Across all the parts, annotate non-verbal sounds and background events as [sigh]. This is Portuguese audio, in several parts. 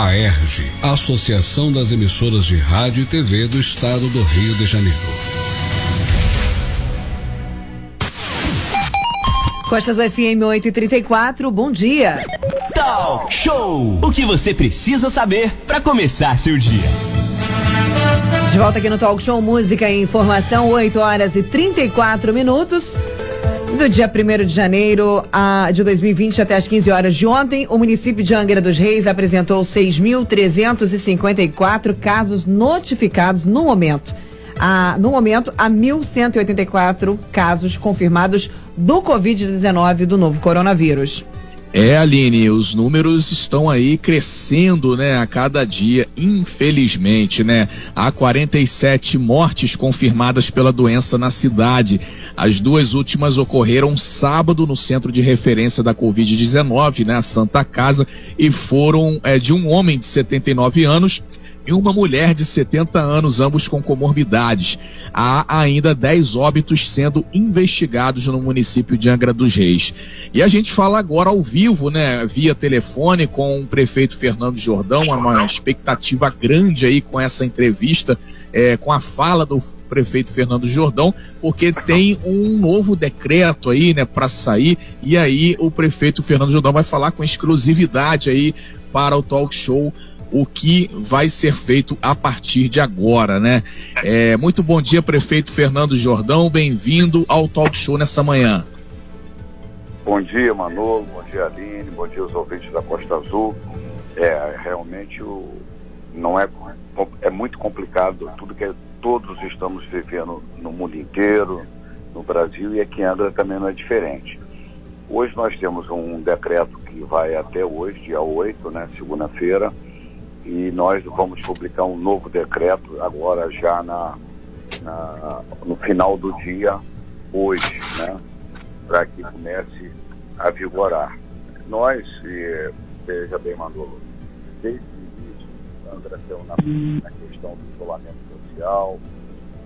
A ERG, Associação das Emissoras de Rádio e TV do Estado do Rio de Janeiro. Costas FM 834, bom dia. Talk Show! O que você precisa saber para começar seu dia. De volta aqui no Talk Show Música e Informação, 8 horas e 34 minutos. Do dia 1 de janeiro a, de 2020 até as 15 horas de ontem, o município de Angra dos Reis apresentou 6.354 casos notificados no momento. A, no momento, há 1.184 casos confirmados do Covid-19 do novo coronavírus. É, Aline, os números estão aí crescendo, né, a cada dia, infelizmente, né? Há 47 mortes confirmadas pela doença na cidade. As duas últimas ocorreram sábado no centro de referência da Covid-19, né, a Santa Casa, e foram é, de um homem de 79 anos e uma mulher de 70 anos, ambos com comorbidades. Há ainda 10 óbitos sendo investigados no município de Angra dos Reis. E a gente fala agora ao vivo, né, via telefone com o prefeito Fernando Jordão, uma expectativa grande aí com essa entrevista, é, com a fala do prefeito Fernando Jordão, porque tem um novo decreto aí, né, para sair, e aí o prefeito Fernando Jordão vai falar com exclusividade aí para o talk show o que vai ser feito a partir de agora, né? É, muito bom dia, prefeito Fernando Jordão, bem-vindo ao Talk Show nessa manhã. Bom dia, Manolo, bom dia, Aline, bom dia aos ouvintes da Costa Azul. É, realmente o, não é, é muito complicado tudo que todos estamos vivendo no mundo inteiro, no Brasil e aqui em Angra também não é diferente. Hoje nós temos um decreto que vai até hoje, dia 8, né, segunda-feira, e nós vamos publicar um novo decreto agora já na, na no final do dia hoje, né? Para que comece a vigorar. Nós, veja bem, Manolo, desde o início, Sandra deu na, na questão do isolamento social,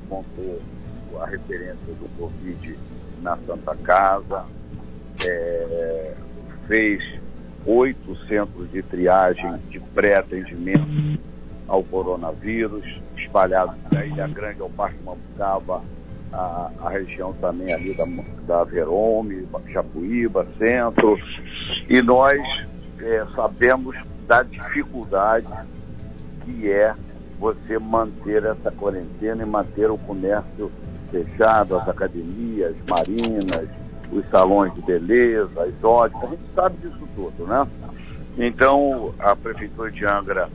montou a referência do Covid na Santa Casa, é, fez oito centros de triagem de pré-atendimento ao coronavírus, espalhados da Ilha Grande ao Parque Mambucaba, a, a, região também ali da, da Verome, Japuíba, centro, e nós é, sabemos da dificuldade que é você manter essa quarentena e manter o comércio fechado, as academias, marinas, os salões de beleza, as óticas, a gente sabe disso tudo, né? Então, a Prefeitura de Angra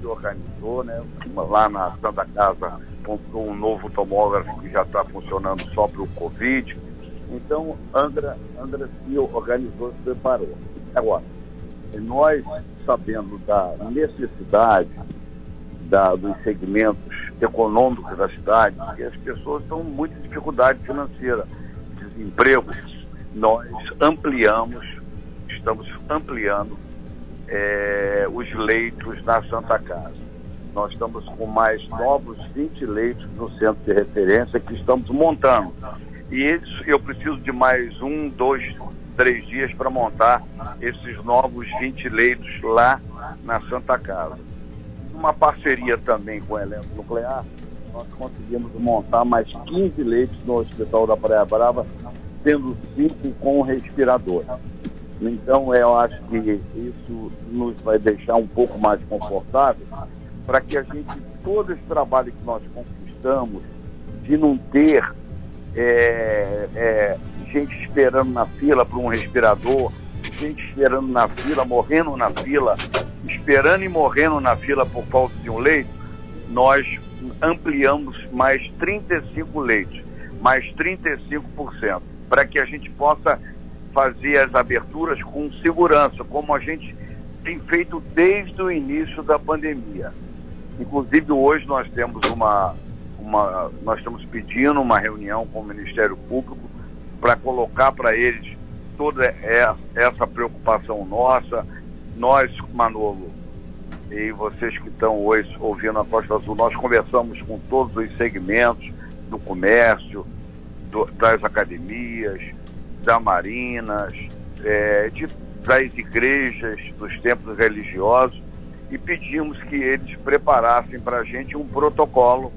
se organizou, né? Lá na Santa Casa comprou um novo tomógrafo que já está funcionando só para o Covid. Então, Angra, Angra se organizou, se preparou. Agora, nós, sabendo da necessidade da, dos segmentos econômicos da cidade, que as pessoas estão com muita dificuldade financeira, desemprego, nós ampliamos, estamos ampliando é, os leitos na Santa Casa. Nós estamos com mais novos 20 leitos no centro de referência que estamos montando. E eles, eu preciso de mais um, dois, três dias para montar esses novos 20 leitos lá na Santa Casa. Uma parceria também com o elenco nuclear, nós conseguimos montar mais 15 leitos no Hospital da Praia Brava sendo cinco com respirador. Então, eu acho que isso nos vai deixar um pouco mais confortável para que a gente, todo esse trabalho que nós conquistamos, de não ter é, é, gente esperando na fila para um respirador, gente esperando na fila, morrendo na fila, esperando e morrendo na fila por falta de um leito, nós ampliamos mais 35 leitos, mais 35% para que a gente possa fazer as aberturas com segurança, como a gente tem feito desde o início da pandemia. Inclusive hoje nós temos uma, uma nós estamos pedindo uma reunião com o Ministério Público para colocar para eles toda essa preocupação nossa. Nós, Manolo, e vocês que estão hoje ouvindo a Costa Azul, nós conversamos com todos os segmentos do comércio, do, das academias, da marinas, é, de, das igrejas, dos templos religiosos, e pedimos que eles preparassem para a gente um protocolo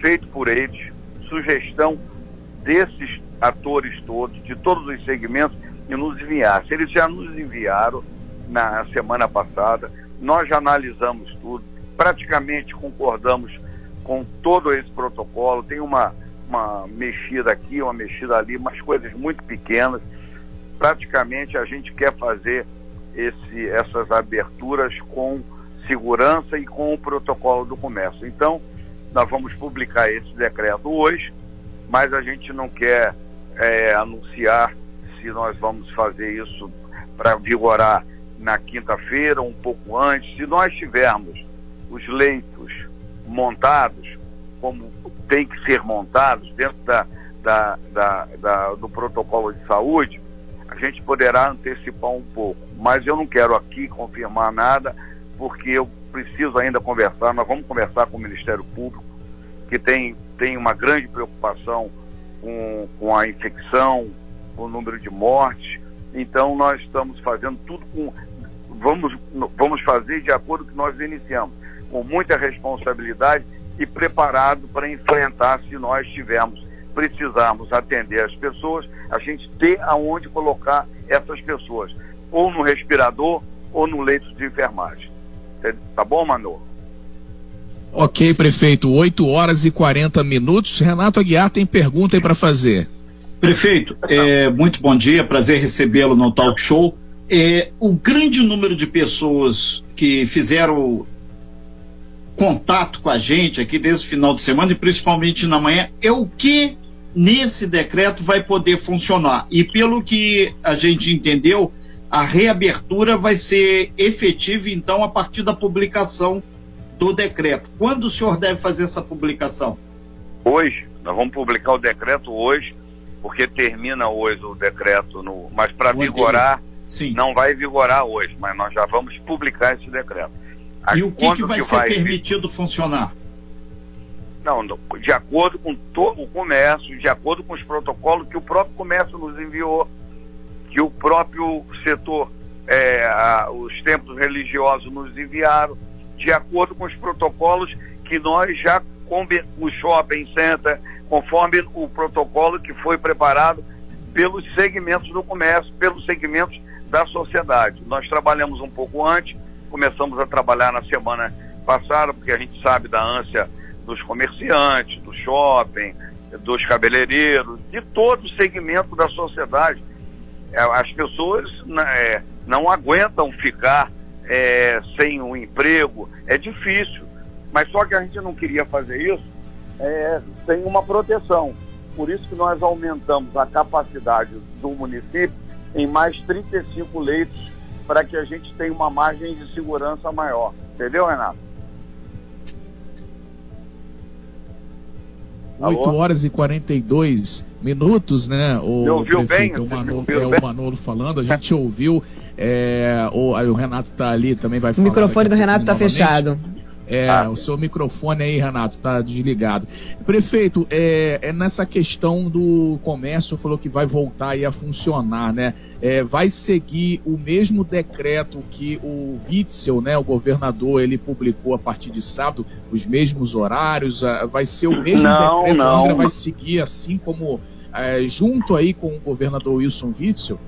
feito por eles, sugestão desses atores todos, de todos os segmentos, e nos enviassem. Eles já nos enviaram na semana passada, nós já analisamos tudo, praticamente concordamos com todo esse protocolo, tem uma, uma mexida aqui, uma mexida ali, mas coisas muito pequenas. Praticamente a gente quer fazer esse, essas aberturas com segurança e com o protocolo do comércio. Então, nós vamos publicar esse decreto hoje, mas a gente não quer é, anunciar se nós vamos fazer isso para vigorar na quinta-feira, um pouco antes. Se nós tivermos os leitos montados, como tem que ser montados dentro da, da, da, da, do protocolo de saúde, a gente poderá antecipar um pouco. Mas eu não quero aqui confirmar nada, porque eu preciso ainda conversar. Nós vamos conversar com o Ministério Público, que tem, tem uma grande preocupação com, com a infecção, com o número de mortes. Então, nós estamos fazendo tudo com. Vamos, vamos fazer de acordo com o que nós iniciamos, com muita responsabilidade e preparado para enfrentar se nós tivermos, precisarmos atender as pessoas, a gente ter aonde colocar essas pessoas, ou no respirador ou no leito de enfermagem. Tá bom, Manu? Ok, prefeito, 8 horas e 40 minutos. Renato Aguiar tem pergunta aí para fazer. Prefeito, é, muito bom dia, prazer recebê-lo no Talk Show. É, o grande número de pessoas que fizeram contato com a gente aqui desde o final de semana e principalmente na manhã é o que nesse decreto vai poder funcionar. E pelo que a gente entendeu, a reabertura vai ser efetiva então a partir da publicação do decreto. Quando o senhor deve fazer essa publicação? Hoje, nós vamos publicar o decreto hoje, porque termina hoje o decreto, no, mas para vigorar, Sim. não vai vigorar hoje, mas nós já vamos publicar esse decreto. E o que, que vai que ser vai... permitido funcionar? Não, de acordo com o comércio, de acordo com os protocolos que o próprio comércio nos enviou, que o próprio setor, é, a, os templos religiosos nos enviaram, de acordo com os protocolos que nós já, o shopping center, conforme o protocolo que foi preparado pelos segmentos do comércio, pelos segmentos da sociedade. Nós trabalhamos um pouco antes, começamos a trabalhar na semana passada, porque a gente sabe da ânsia dos comerciantes, do shopping, dos cabeleireiros, de todo o segmento da sociedade. É, as pessoas né, é, não aguentam ficar é, sem um emprego, é difícil. Mas só que a gente não queria fazer isso é, sem uma proteção. Por isso que nós aumentamos a capacidade do município em mais 35 leitos para que a gente tenha uma margem de segurança maior. Entendeu, Renato? 8 horas e 42 minutos, né? O ouviu prefeito, bem? O Manolo, é, o Manolo falando, a gente ouviu. É, o, o Renato está ali, também vai falar. O microfone do Renato está fechado. É, ah. o seu microfone aí, Renato, está desligado. Prefeito, é, é, nessa questão do comércio, falou que vai voltar aí a funcionar, né? É, vai seguir o mesmo decreto que o Witzel, né, o governador, ele publicou a partir de sábado, os mesmos horários, vai ser o mesmo não, decreto, não. A vai seguir assim como é, junto aí com o governador Wilson Witzel?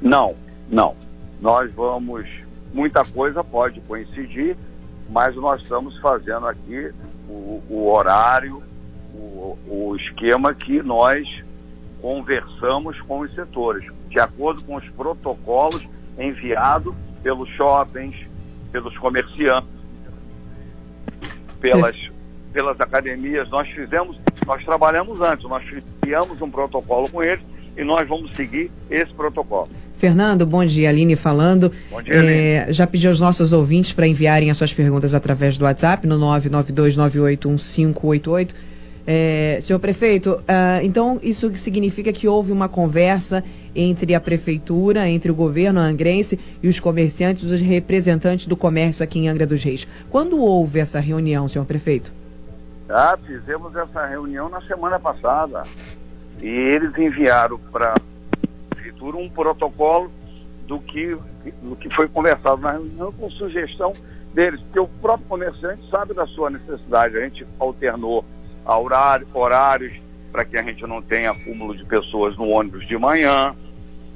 Não, não. Nós vamos, muita coisa pode coincidir, mas nós estamos fazendo aqui o, o horário, o, o esquema que nós conversamos com os setores, de acordo com os protocolos enviados pelos shoppings, pelos comerciantes, pelas, pelas academias. Nós fizemos, nós trabalhamos antes, nós criamos um protocolo com eles e nós vamos seguir esse protocolo. Fernando, bom dia. Aline falando. Bom dia, Aline. É, já pedi aos nossos ouvintes para enviarem as suas perguntas através do WhatsApp no 992981588. É, senhor prefeito, uh, então isso significa que houve uma conversa entre a prefeitura, entre o governo angrense e os comerciantes, os representantes do comércio aqui em Angra dos Reis. Quando houve essa reunião, senhor prefeito? Ah, fizemos essa reunião na semana passada. E eles enviaram para prefeitura um protocolo do que, do que foi conversado na reunião com sugestão deles, porque o próprio comerciante sabe da sua necessidade. A gente alternou a horário, horários para que a gente não tenha acúmulo de pessoas no ônibus de manhã.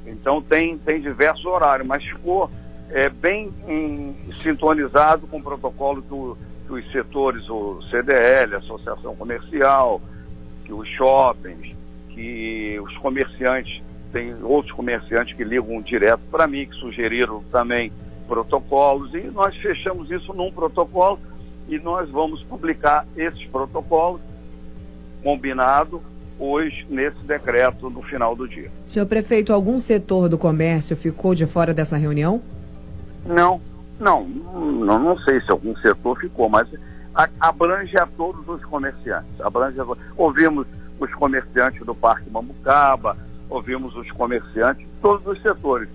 Então tem, tem diversos horários, mas ficou é, bem em, sintonizado com o protocolo do, dos setores, o CDL, a Associação Comercial, que os shoppings, que os comerciantes, tem outros comerciantes que ligam direto para mim, que sugeriram também protocolos, e nós fechamos isso num protocolo e nós vamos publicar esses protocolos combinado hoje nesse decreto no final do dia. Senhor prefeito, algum setor do comércio ficou de fora dessa reunião? Não, não, não, não sei se algum setor ficou, mas abrange a todos os comerciantes. Abrange a, ouvimos os comerciantes do Parque Mambucaba, ouvimos os comerciantes todos os setores.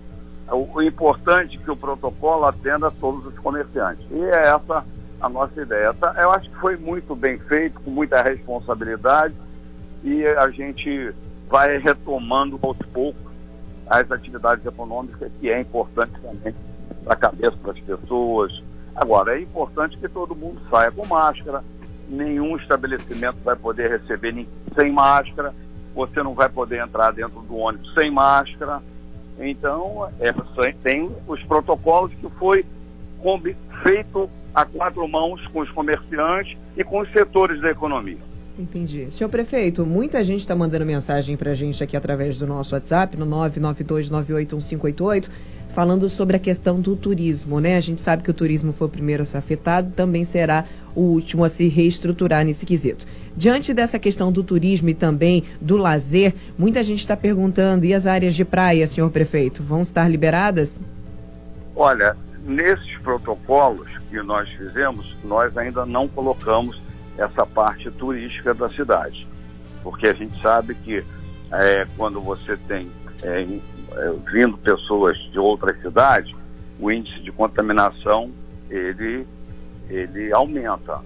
O, importante é que o protocolo atenda a todos os comerciantes. E é essa a nossa ideia. Tá, eu acho que foi muito bem feito, com muita responsabilidade, e a gente vai retomando aos poucos as atividades econômicas, que é importante também para a cabeça das pessoas. Agora, é importante que todo mundo saia com máscara, nenhum estabelecimento vai poder receber sem máscara, você não vai poder entrar dentro do ônibus sem máscara. Então, é, tem os protocolos que foi feito a quatro mãos com os comerciantes e com os setores da economia. Entendi. Senhor prefeito, muita gente está mandando mensagem para a gente aqui através do nosso WhatsApp, no 992981588, falando sobre a questão do turismo, né? A gente sabe que o turismo foi o primeiro a ser afetado, também será o último a se reestruturar nesse quesito. Diante dessa questão do turismo e também do lazer, muita gente está perguntando, e as áreas de praia, senhor prefeito, vão estar liberadas? Olha, nesses protocolos que nós fizemos, nós ainda não colocamos essa parte turística da cidade. Porque a gente sabe que é, quando você tem é, é, vindo pessoas de outras cidades, o índice de contaminação ele, ele aumenta.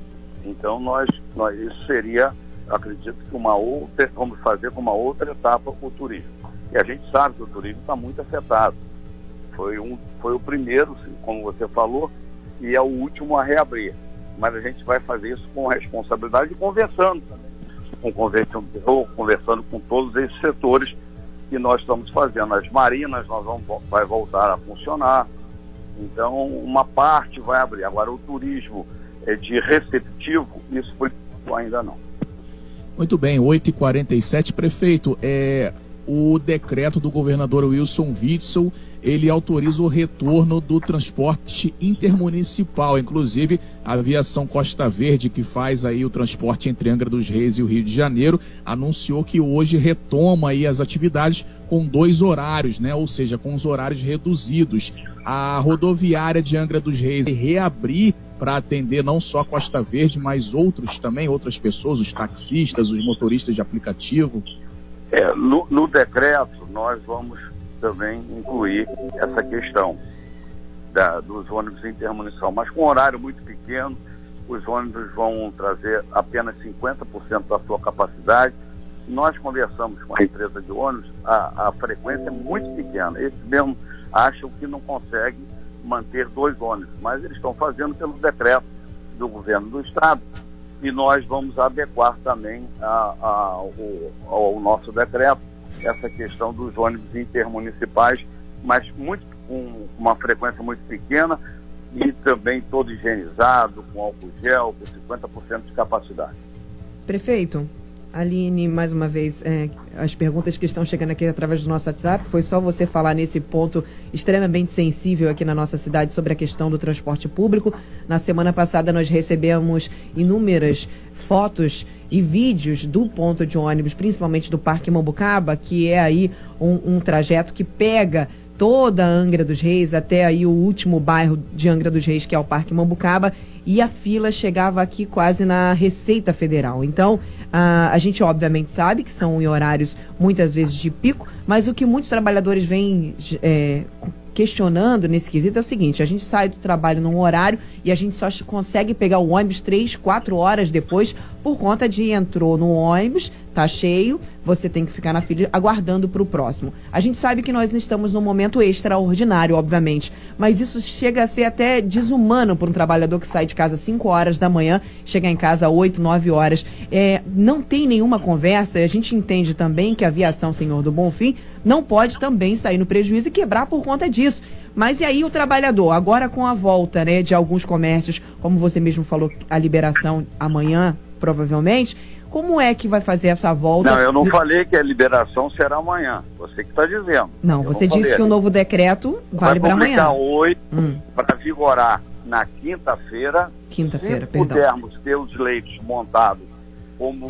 Então nós, nós isso seria, acredito que uma outra, vamos fazer com uma outra etapa o turismo. E a gente sabe que o turismo está muito afetado. Foi, um, foi o primeiro, como você falou, e é o último a reabrir. Mas a gente vai fazer isso com responsabilidade e conversando também. Com conversando, conversando com todos esses setores que nós estamos fazendo. As marinas nós vamos vai voltar a funcionar. Então, uma parte vai abrir. Agora, o turismo de receptivo, isso por ainda não. Muito bem, 8h47, prefeito. É, o decreto do governador Wilson Witzel, ele autoriza o retorno do transporte intermunicipal, inclusive a aviação Costa Verde, que faz aí o transporte entre Angra dos Reis e o Rio de Janeiro, anunciou que hoje retoma aí as atividades com dois horários, né? Ou seja, com os horários reduzidos. A rodoviária de Angra dos Reis reabrir para atender não só a Costa Verde, mas outros também, outras pessoas, os taxistas, os motoristas de aplicativo. É, no, no decreto, nós vamos também incluir essa questão da, dos ônibus intermunicipal, mas com um horário muito pequeno, os ônibus vão trazer apenas 50% da sua capacidade. Nós conversamos com a empresa de ônibus, a, a frequência é muito pequena. Eles mesmo acham que não conseguem manter dois ônibus, mas eles estão fazendo pelo decreto do governo do estado e nós vamos adequar também a, a, ao, ao, nosso decreto essa questão dos ônibus intermunicipais, mas muito com uma frequência muito pequena e também todo higienizado, com álcool gel, com 50% de capacidade. Prefeito, Aline, mais uma vez, é, as perguntas que estão chegando aqui através do nosso WhatsApp, foi só você falar nesse ponto extremamente sensível aqui na nossa cidade sobre a questão do transporte público. Na semana passada nós recebemos inúmeras fotos e vídeos do ponto de ônibus, principalmente do Parque Mambucaba, que é aí um, um trajeto que pega toda a Angra dos Reis até aí o último bairro de Angra dos Reis, que é o Parque Mambucaba, e a fila chegava aqui quase na Receita Federal. Então, a, a gente obviamente sabe que são em horários muitas vezes de pico, mas o que muitos trabalhadores vêm é, questionando nesse quesito é o seguinte: a gente sai do trabalho num horário e a gente só consegue pegar o ônibus três, quatro horas depois por conta de entrou no ônibus, tá cheio, você tem que ficar na fila aguardando para o próximo. A gente sabe que nós estamos num momento extraordinário, obviamente, mas isso chega a ser até desumano para um trabalhador que sai de casa às 5 horas da manhã, chegar em casa às 8, 9 horas. É, não tem nenhuma conversa, a gente entende também que a aviação Senhor do Bonfim não pode também sair no prejuízo e quebrar por conta disso. Mas e aí o trabalhador, agora com a volta né, de alguns comércios, como você mesmo falou, a liberação amanhã, provavelmente, como é que vai fazer essa volta? Não, eu não falei que a liberação será amanhã. Você que está dizendo. Não, eu você não disse que o novo decreto vale para amanhã. oito hum. para vigorar na quinta-feira. Quinta-feira, perdão. Pudermos ter os leitos montados como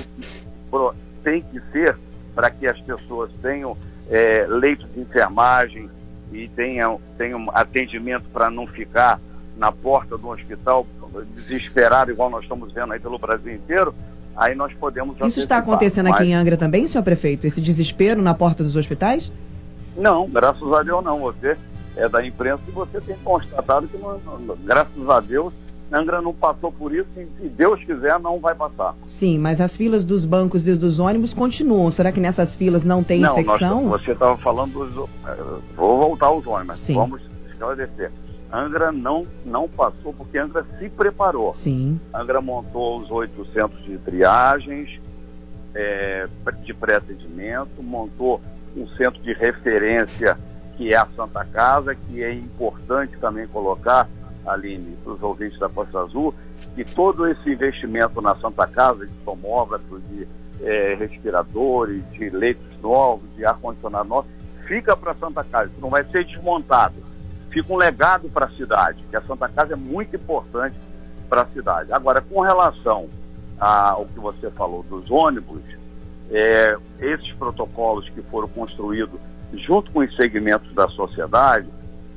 tem que ser, para que as pessoas tenham é, leitos de enfermagem e tenham, tenham atendimento para não ficar na porta do hospital desesperado, igual nós estamos vendo aí pelo Brasil inteiro, aí nós podemos. Isso está acontecendo mas... aqui em Angra também, senhor prefeito? Esse desespero na porta dos hospitais? Não, graças a Deus não. Você é da imprensa e você tem constatado que, não, graças a Deus, Angra não passou por isso e, se Deus quiser, não vai passar. Sim, mas as filas dos bancos e dos ônibus continuam. Será que nessas filas não tem não, infecção? Nós, você estava falando dos. Eh, vou voltar aos ônibus, Sim. vamos esclarecer. Angra não, não passou porque Angra se preparou. Sim. Angra montou os oito centros de triagens, é, de pré-atendimento, montou um centro de referência que é a Santa Casa, que é importante também colocar, Aline, para os ouvintes da Costa Azul, que todo esse investimento na Santa Casa, de tomógrafos, de é, respiradores, de leitos novos, de ar-condicionado novo, fica para a Santa Casa, não vai ser desmontado fica um legado para a cidade, que a Santa Casa é muito importante para a cidade. Agora, com relação ao que você falou dos ônibus, é, esses protocolos que foram construídos junto com os segmentos da sociedade,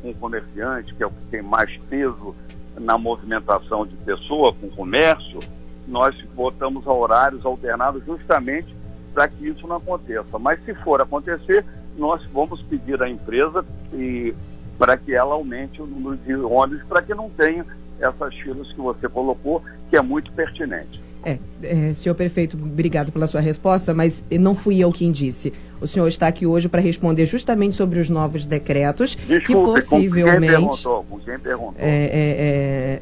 com o comerciante, que é o que tem mais peso na movimentação de pessoa, com comércio, nós botamos horários alternados justamente para que isso não aconteça. Mas se for acontecer, nós vamos pedir à empresa e para que ela aumente o número de ônibus, para que não tenha essas filas que você colocou, que é muito pertinente. É, é, senhor prefeito, obrigado pela sua resposta, mas não fui eu quem disse. O senhor está aqui hoje para responder justamente sobre os novos decretos Desculpe, que possivelmente. Com quem perguntou? Com quem perguntou? É, é, é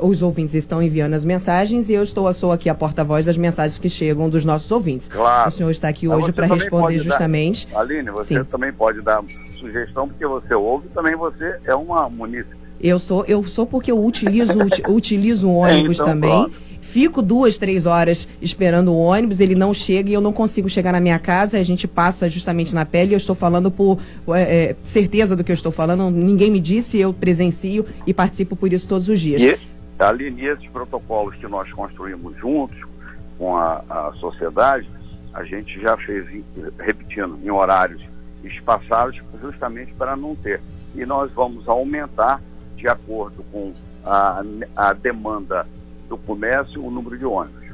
os ouvintes estão enviando as mensagens e eu estou sou aqui a porta-voz das mensagens que chegam dos nossos ouvintes. Claro. O senhor está aqui hoje para responder justamente. Dar, Aline, você Sim. também pode dar sugestão porque você ouve e também você é uma munícipe. Eu sou, eu sou porque eu utilizo, utilizo o [laughs] ônibus então, também. Pronto. Fico duas, três horas esperando o ônibus, ele não chega e eu não consigo chegar na minha casa. A gente passa justamente na pele. Eu estou falando por é, é, certeza do que eu estou falando. Ninguém me disse, eu presencio e participo por isso todos os dias. E, ali nesses protocolos que nós construímos juntos com a, a sociedade, a gente já fez, repetindo, em horários espaçados, justamente para não ter. E nós vamos aumentar, de acordo com a, a demanda do comércio, o número de ônibus.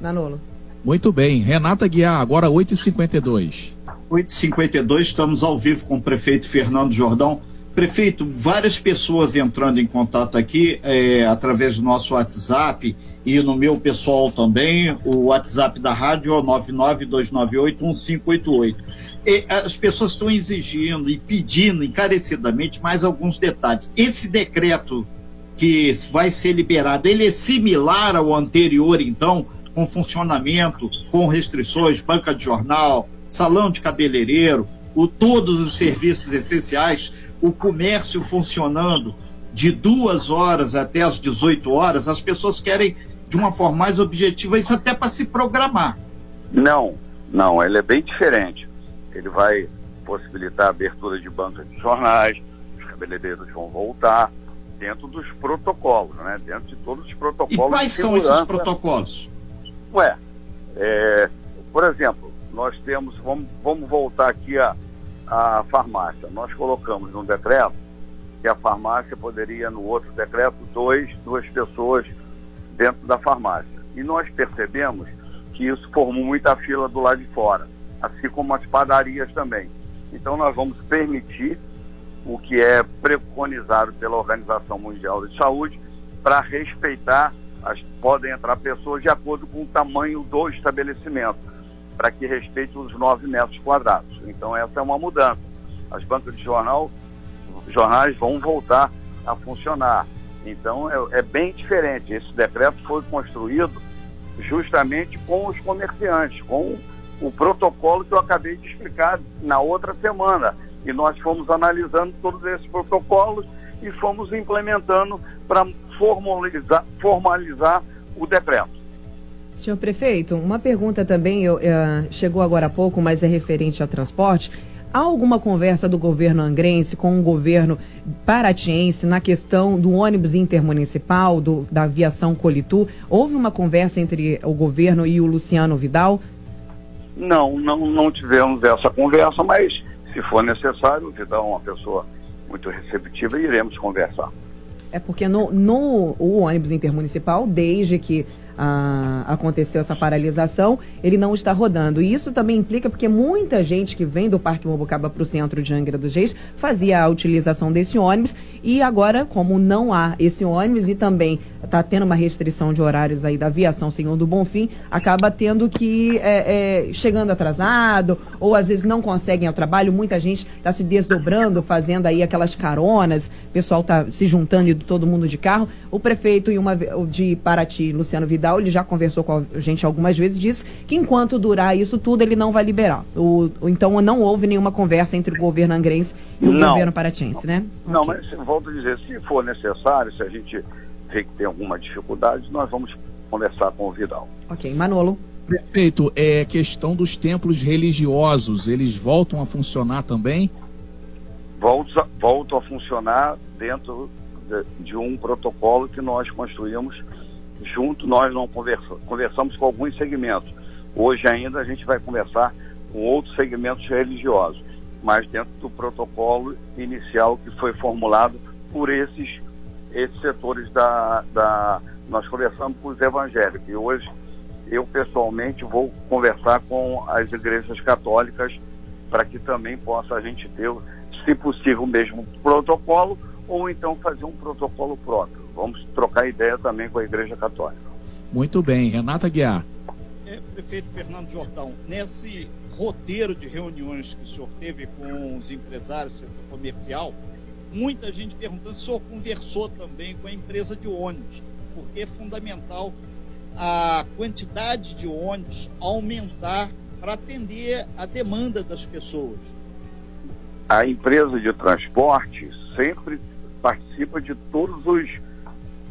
Manolo. Muito bem. Renata Guiar, agora 8h52. 8h52, estamos ao vivo com o prefeito Fernando Jordão. Prefeito, várias pessoas entrando em contato aqui é, através do nosso WhatsApp e no meu pessoal também, o WhatsApp da rádio é 992981588. E as pessoas estão exigindo e pedindo encarecidamente mais alguns detalhes. Esse decreto que vai ser liberado, ele é similar ao anterior, então, com funcionamento, com restrições, banca de jornal, salão de cabeleireiro, o, todos os serviços essenciais o comércio funcionando de duas horas até as 18 horas, as pessoas querem de uma forma mais objetiva isso até para se programar. Não, não, ele é bem diferente. Ele vai possibilitar a abertura de bancas de jornais, os cabeleireiros vão voltar dentro dos protocolos, né? Dentro de todos os protocolos. E quais são esses protocolos? Ué, é, por exemplo, nós temos, vamos, vamos voltar aqui a, a farmácia. Nós colocamos num decreto que a farmácia poderia, no outro decreto, dois, duas pessoas dentro da farmácia. E nós percebemos que isso formou muita fila do lado de fora, assim como as padarias também. Então nós vamos permitir o que é preconizado pela Organização Mundial de Saúde para respeitar, as, podem entrar pessoas de acordo com o tamanho do estabelecimento, para que respeite os 9 metros quadrados. Então essa é uma mudança. As bancas de jornal, jornais vão voltar a funcionar. Então é, é bem diferente. Esse decreto foi construído justamente com os comerciantes, com o protocolo que eu acabei de explicar na outra semana. E nós fomos analisando todos esses protocolos e fomos implementando para formalizar, formalizar o decreto. Senhor prefeito, uma pergunta também eu, uh, chegou agora há pouco, mas é referente ao transporte. Há alguma conversa do governo angrense com o governo paratiense na questão do ônibus intermunicipal, do, da aviação Colitu? Houve uma conversa entre o governo e o Luciano Vidal? Não, não, não tivemos essa conversa, mas se for necessário, Vidal é uma pessoa muito receptiva e iremos conversar. É porque no, no o ônibus intermunicipal, desde que ah, aconteceu essa paralisação, ele não está rodando. E isso também implica porque muita gente que vem do Parque Mobucaba para o centro de Angra dos Reis fazia a utilização desse ônibus e agora, como não há esse ônibus e também está tendo uma restrição de horários aí da aviação Senhor do Bonfim, acaba tendo que é, é, chegando atrasado ou às vezes não conseguem ao trabalho. Muita gente está se desdobrando, fazendo aí aquelas caronas, o pessoal está se juntando e todo mundo de carro. O prefeito e uma, de Paraty, Luciano Vidal, ele já conversou com a gente algumas vezes, disse que enquanto durar isso tudo, ele não vai liberar. O, então não houve nenhuma conversa entre o governo angrense e o não, governo paratiense, né? Não, okay. mas volto a dizer, se for necessário, se a gente vê que tem alguma dificuldade, nós vamos conversar com o Vidal. Ok, Manolo. Prefeito, é questão dos templos religiosos, eles voltam a funcionar também? Voltam, voltam a funcionar dentro de, de, um protocolo que nós construímos junto, nós não conversa, conversamos com alguns segmentos. Hoje ainda a gente vai conversar com outros segmentos religiosos, mas dentro do protocolo inicial que foi formulado por esses esses setores da, da. Nós conversamos com os evangélicos e hoje eu pessoalmente vou conversar com as igrejas católicas para que também possa a gente ter, se possível, o mesmo protocolo ou então fazer um protocolo próprio. Vamos trocar ideia também com a Igreja Católica. Muito bem. Renata Guiar. É, prefeito Fernando Jordão, nesse roteiro de reuniões que o senhor teve com os empresários do setor comercial, muita gente perguntando se o senhor conversou também com a empresa de ônibus, porque é fundamental a quantidade de ônibus aumentar para atender a demanda das pessoas. A empresa de transporte sempre participa de todos os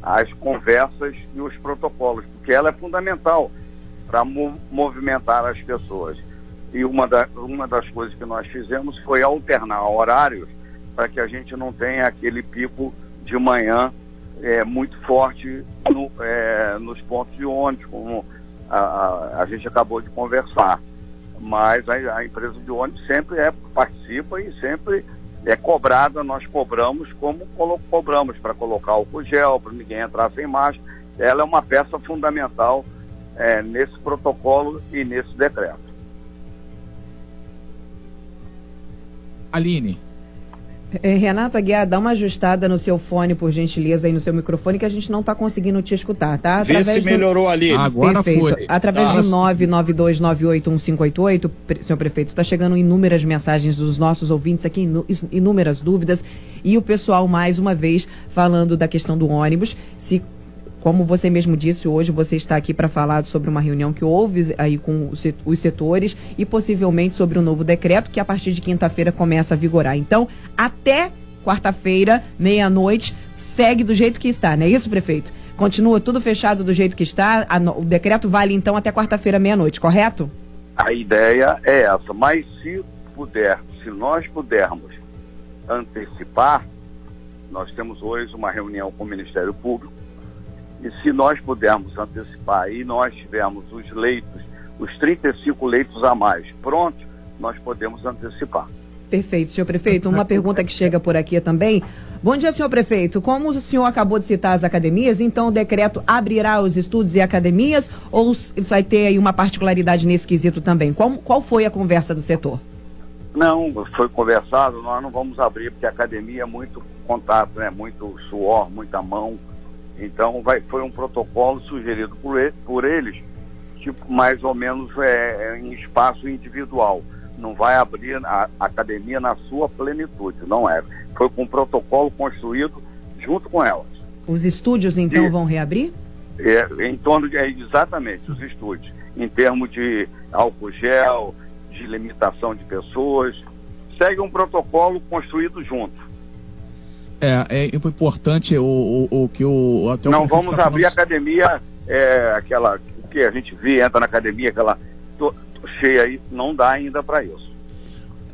as conversas e os protocolos, porque ela é fundamental para movimentar as pessoas. E uma, da, uma das coisas que nós fizemos foi alternar horários para que a gente não tenha aquele pico de manhã é, muito forte no, é, nos pontos de ônibus, como a, a, a, gente acabou de conversar. Mas a, a, empresa de ônibus sempre é, participa e sempre é cobrada, nós cobramos como cobramos, para colocar o gel, para ninguém entrar sem máscara. Ela é uma peça fundamental é, nesse protocolo e nesse decreto. Aline. É, Renato Aguiar, dá uma ajustada no seu fone, por gentileza, aí no seu microfone, que a gente não está conseguindo te escutar, tá? Através Vê se do... melhorou ali. Agora Perfeito. foi. Através ah, do 992981588, senhor prefeito, está chegando inúmeras mensagens dos nossos ouvintes aqui, inúmeras dúvidas, e o pessoal, mais uma vez, falando da questão do ônibus, se como você mesmo disse, hoje você está aqui para falar sobre uma reunião que houve aí com os setores e possivelmente sobre o um novo decreto que a partir de quinta-feira começa a vigorar. Então, até quarta-feira, meia-noite, segue do jeito que está, não é isso, prefeito? Continua tudo fechado do jeito que está. o decreto vale então até quarta-feira, meia-noite, correto? A ideia é essa, mas se puder, se nós pudermos antecipar, nós temos hoje uma reunião com o Ministério Público e se nós pudermos antecipar e nós tivermos os leitos, os 35 leitos a mais prontos, nós podemos antecipar. Perfeito, senhor prefeito. Uma pergunta que chega por aqui também. Bom dia, senhor prefeito. Como o senhor acabou de citar as academias, então o decreto abrirá os estudos e academias ou vai ter aí uma particularidade nesse quesito também? Qual, qual foi a conversa do setor? Não, foi conversado, nós não vamos abrir, porque a academia é muito contato, né? muito suor, muita mão. Então vai, foi um protocolo sugerido por, ele, por eles, tipo, mais ou menos é, é, em espaço individual. Não vai abrir a, a academia na sua plenitude, não é. Foi com um protocolo construído junto com elas. Os estúdios então e, vão reabrir? É, em torno de. É, exatamente, os estúdios. Em termos de álcool gel, de limitação de pessoas. Segue um protocolo construído junto. É, é importante o, o, o que o. Até Não vamos tá abrir a academia, é, aquela que a gente vê, entra na academia, aquela to, cheia aí, não dá ainda para isso.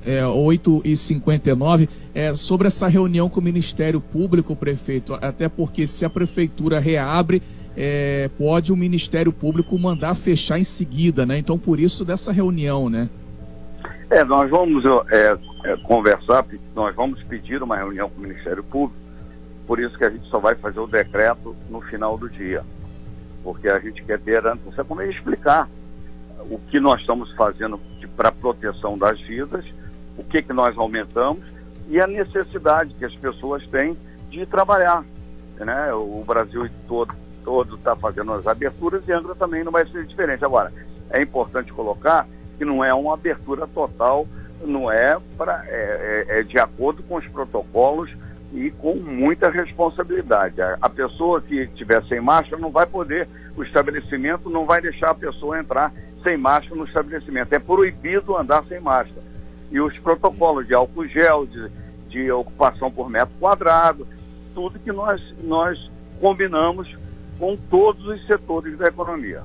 É, 8 e 59 é, sobre essa reunião com o Ministério Público, prefeito, até porque se a prefeitura reabre, é, pode o Ministério Público mandar fechar em seguida, né? Então, por isso dessa reunião, né? É, nós vamos é, é, conversar, nós vamos pedir uma reunião com o Ministério Público, por isso que a gente só vai fazer o decreto no final do dia. Porque a gente quer ter, você como explicar o que nós estamos fazendo para proteção das vidas, o que, que nós aumentamos e a necessidade que as pessoas têm de trabalhar. Né? O Brasil todo todo está fazendo as aberturas e Angra também não vai ser diferente. Agora, é importante colocar que não é uma abertura total, não é, pra, é, é, é de acordo com os protocolos e com muita responsabilidade. A, a pessoa que estiver sem máscara não vai poder, o estabelecimento não vai deixar a pessoa entrar sem máscara no estabelecimento. É proibido andar sem máscara. E os protocolos de álcool gel, de, de ocupação por metro quadrado, tudo que nós, nós combinamos com todos os setores da economia.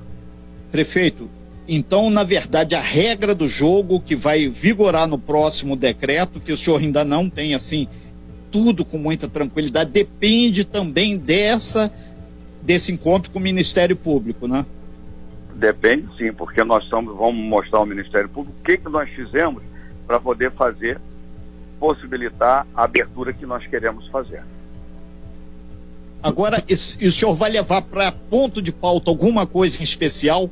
Prefeito, então, na verdade, a regra do jogo que vai vigorar no próximo decreto, que o senhor ainda não tem assim tudo com muita tranquilidade, depende também dessa desse encontro com o Ministério Público, né? Depende sim, porque nós estamos, vamos mostrar ao Ministério Público o que, que nós fizemos para poder fazer, possibilitar a abertura que nós queremos fazer. Agora, e o senhor vai levar para ponto de pauta alguma coisa em especial?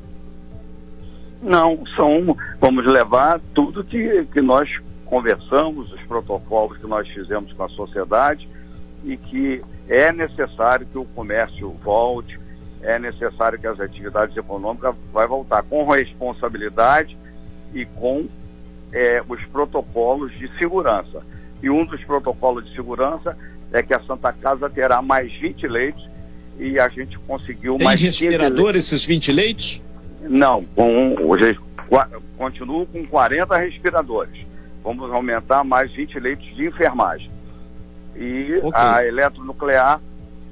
Não, são, vamos levar tudo que, que nós conversamos, os protocolos que nós fizemos com a sociedade e que é necessário que o comércio volte, é necessário que as atividades econômicas vai voltar com responsabilidade e com é, os protocolos de segurança. E um dos protocolos de segurança é que a Santa Casa terá mais 20 leitos e a gente conseguiu Tem mais. Tem respirador esses 20 leitos? Não, com, hoje continuo com 40 respiradores. Vamos aumentar mais 20 leitos de enfermagem. E okay. a eletronuclear,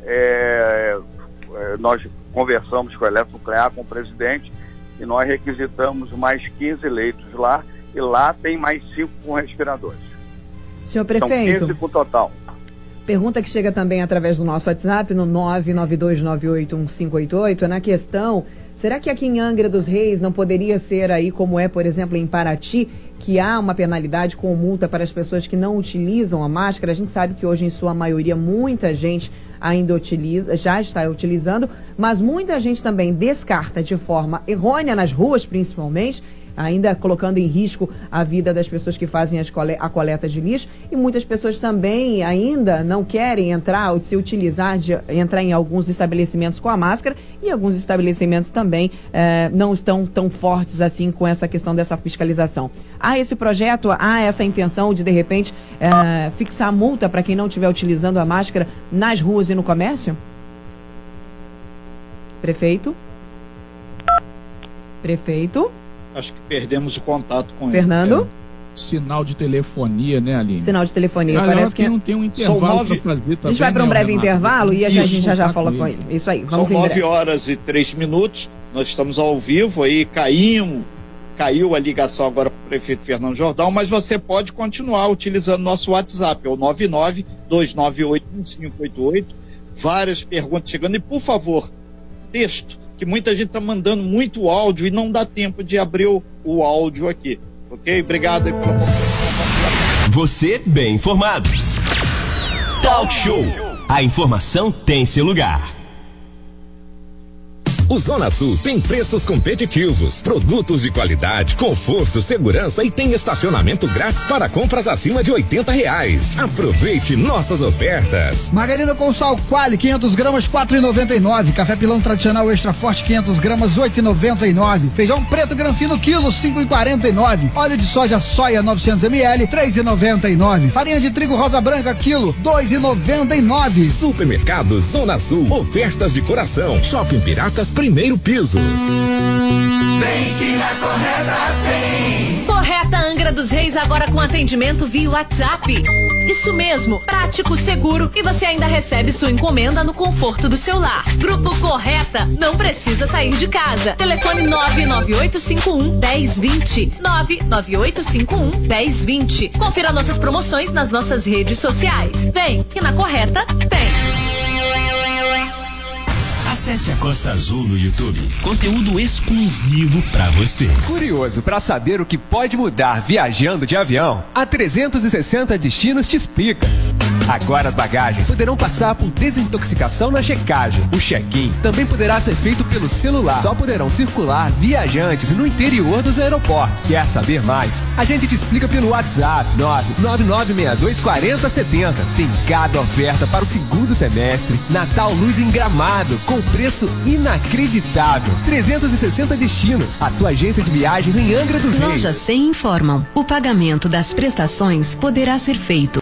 é, é, nós conversamos com a eletronuclear, com o presidente, e nós requisitamos mais 15 leitos lá, e lá tem mais 5 com respiradores. Senhor prefeito. São 15 com total. Pergunta que chega também através do nosso WhatsApp, no 992981588, na questão Será que aqui em Angra dos Reis não poderia ser aí como é, por exemplo, em Paraty, que há uma penalidade com multa para as pessoas que não utilizam a máscara? A gente sabe que hoje, em sua maioria, muita gente ainda utiliza, já está utilizando, mas muita gente também descarta de forma errônea nas ruas, principalmente, ainda colocando em risco a vida das pessoas que fazem a coleta de lixo e muitas pessoas também ainda não querem entrar ou se utilizar de entrar em alguns estabelecimentos com a máscara e alguns estabelecimentos também eh, não estão tão fortes assim com essa questão dessa fiscalização. Há esse projeto, há essa intenção de de repente eh, fixar multa para quem não estiver utilizando a máscara nas ruas e no comércio? Prefeito? Prefeito? Acho que perdemos o contato com Fernando? ele. Fernando? É, sinal de telefonia, né, Aline? Sinal de telefonia, Aliás, parece que não tem um intervalo para fazer também. A gente vai para um né, breve intervalo e a gente já já fala com ele. Isso aí, vamos São nove horas e três minutos, nós estamos ao vivo aí, caímos, caiu a ligação agora para o prefeito Fernando Jordão, mas você pode continuar utilizando nosso WhatsApp, é o 992981588, várias perguntas chegando, e por favor, texto, que muita gente está mandando muito áudio e não dá tempo de abrir o, o áudio aqui. Ok? Obrigado aí pela. Você bem informado. Talk Show. A informação tem seu lugar. O Zona Sul tem preços competitivos, produtos de qualidade, conforto, segurança e tem estacionamento grátis para compras acima de 80 reais. Aproveite nossas ofertas. Margarida com sal quali 500 gramas 4,99. Café pilão tradicional extra forte 500 gramas 8,99. Feijão preto granfino quilo 5,49. Óleo de soja soia 900 ml 3,99. Farinha de trigo rosa branca quilo 2,99. Supermercado Zona Sul. Ofertas de coração. Shopping Piratas primeiro piso. Vem que na correta tem. Correta Angra dos Reis agora com atendimento via WhatsApp. Isso mesmo, prático, seguro e você ainda recebe sua encomenda no conforto do seu lar. Grupo Correta, não precisa sair de casa. Telefone 99851 1020. 99851 1020. Confira nossas promoções nas nossas redes sociais. Vem, que na Correta tem. Acesse a Costa Azul no YouTube. Conteúdo exclusivo para você. Curioso para saber o que pode mudar viajando de avião? A 360 Destinos te explica. Agora as bagagens poderão passar por desintoxicação na checagem. O check-in também poderá ser feito pelo celular. Só poderão circular viajantes no interior dos aeroportos. Quer saber mais? A gente te explica pelo WhatsApp 999624070. Tem cada oferta para o segundo semestre. Natal Luz em Gramado com preço inacreditável. 360 destinos. A sua agência de viagens em Angra dos Reis. Lojas 100 informam. O pagamento das prestações poderá ser feito